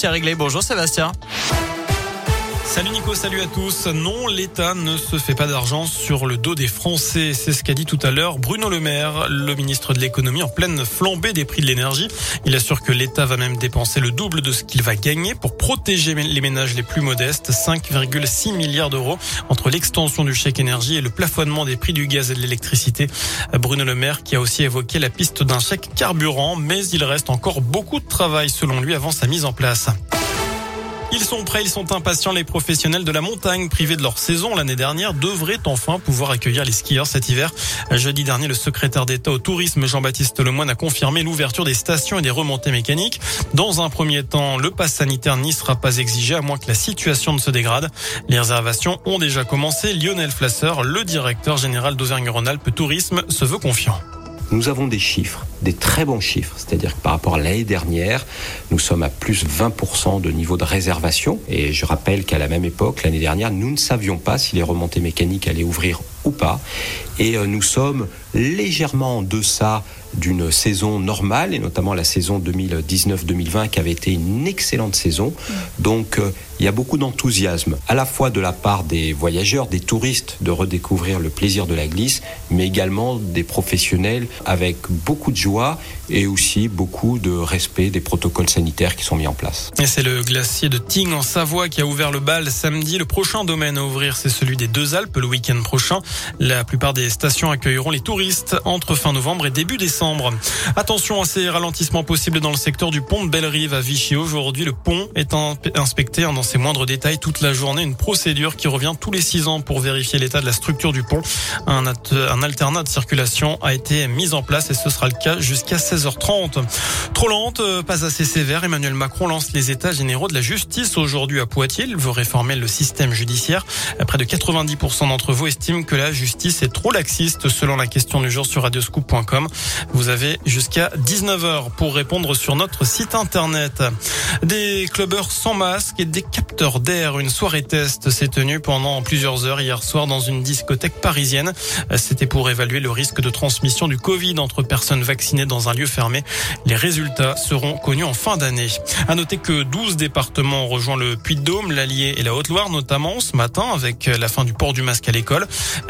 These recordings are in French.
C'est réglé. Bonjour Sébastien. Salut Nico, salut à tous. Non, l'État ne se fait pas d'argent sur le dos des Français. C'est ce qu'a dit tout à l'heure Bruno Le Maire, le ministre de l'économie en pleine flambée des prix de l'énergie. Il assure que l'État va même dépenser le double de ce qu'il va gagner pour protéger les ménages les plus modestes. 5,6 milliards d'euros entre l'extension du chèque énergie et le plafonnement des prix du gaz et de l'électricité. Bruno Le Maire qui a aussi évoqué la piste d'un chèque carburant, mais il reste encore beaucoup de travail selon lui avant sa mise en place. Ils sont prêts, ils sont impatients. Les professionnels de la montagne, privés de leur saison l'année dernière, devraient enfin pouvoir accueillir les skieurs cet hiver. Jeudi dernier, le secrétaire d'État au tourisme, Jean-Baptiste Lemoyne, a confirmé l'ouverture des stations et des remontées mécaniques. Dans un premier temps, le pass sanitaire n'y sera pas exigé à moins que la situation ne se dégrade. Les réservations ont déjà commencé. Lionel Flasseur, le directeur général d'Auvergne-Rhône-Alpes Tourisme, se veut confiant. Nous avons des chiffres, des très bons chiffres, c'est-à-dire que par rapport à l'année dernière, nous sommes à plus 20% de niveau de réservation. Et je rappelle qu'à la même époque, l'année dernière, nous ne savions pas si les remontées mécaniques allaient ouvrir pas. Et euh, nous sommes légèrement en deçà d'une saison normale, et notamment la saison 2019-2020 qui avait été une excellente saison. Donc euh, il y a beaucoup d'enthousiasme, à la fois de la part des voyageurs, des touristes, de redécouvrir le plaisir de la glisse, mais également des professionnels avec beaucoup de joie et aussi beaucoup de respect des protocoles sanitaires qui sont mis en place. C'est le glacier de Tignes en Savoie qui a ouvert le bal samedi. Le prochain domaine à ouvrir, c'est celui des Deux Alpes le week-end prochain. La plupart des stations accueilleront les touristes entre fin novembre et début décembre. Attention à ces ralentissements possibles dans le secteur du pont de Bellerive à Vichy. Aujourd'hui, le pont est inspecté dans ses moindres détails toute la journée. Une procédure qui revient tous les six ans pour vérifier l'état de la structure du pont. Un, alternat de circulation a été mis en place et ce sera le cas jusqu'à 16h30. Trop lente, pas assez sévère. Emmanuel Macron lance les états généraux de la justice aujourd'hui à Poitiers. Il veut réformer le système judiciaire. Près de 90% d'entre vous estiment que la justice est trop laxiste selon la question du jour sur radioscoop.com. Vous avez jusqu'à 19h pour répondre sur notre site internet. Des clubbers sans masque et des capteurs d'air. Une soirée test s'est tenue pendant plusieurs heures hier soir dans une discothèque parisienne. C'était pour évaluer le risque de transmission du Covid entre personnes vaccinées dans un lieu fermé. Les résultats seront connus en fin d'année. À noter que 12 départements ont rejoint le Puy-de-Dôme, l'Allier et la Haute-Loire notamment ce matin avec la fin du port du masque à l'école.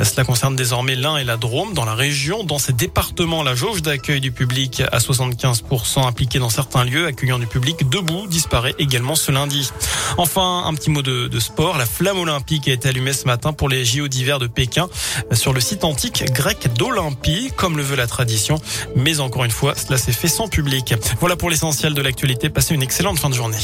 Cela concerne désormais l'Ain et la Drôme dans la région. Dans ces départements, la jauge d'accueil du public à 75% impliqué dans certains lieux accueillant du public debout disparaît également ce lundi. Enfin, un petit mot de, de sport. La flamme olympique a été allumée ce matin pour les JO d'hiver de Pékin sur le site antique grec d'Olympie, comme le veut la tradition. Mais encore une fois, cela s'est fait sans public. Voilà pour l'essentiel de l'actualité. Passez une excellente fin de journée.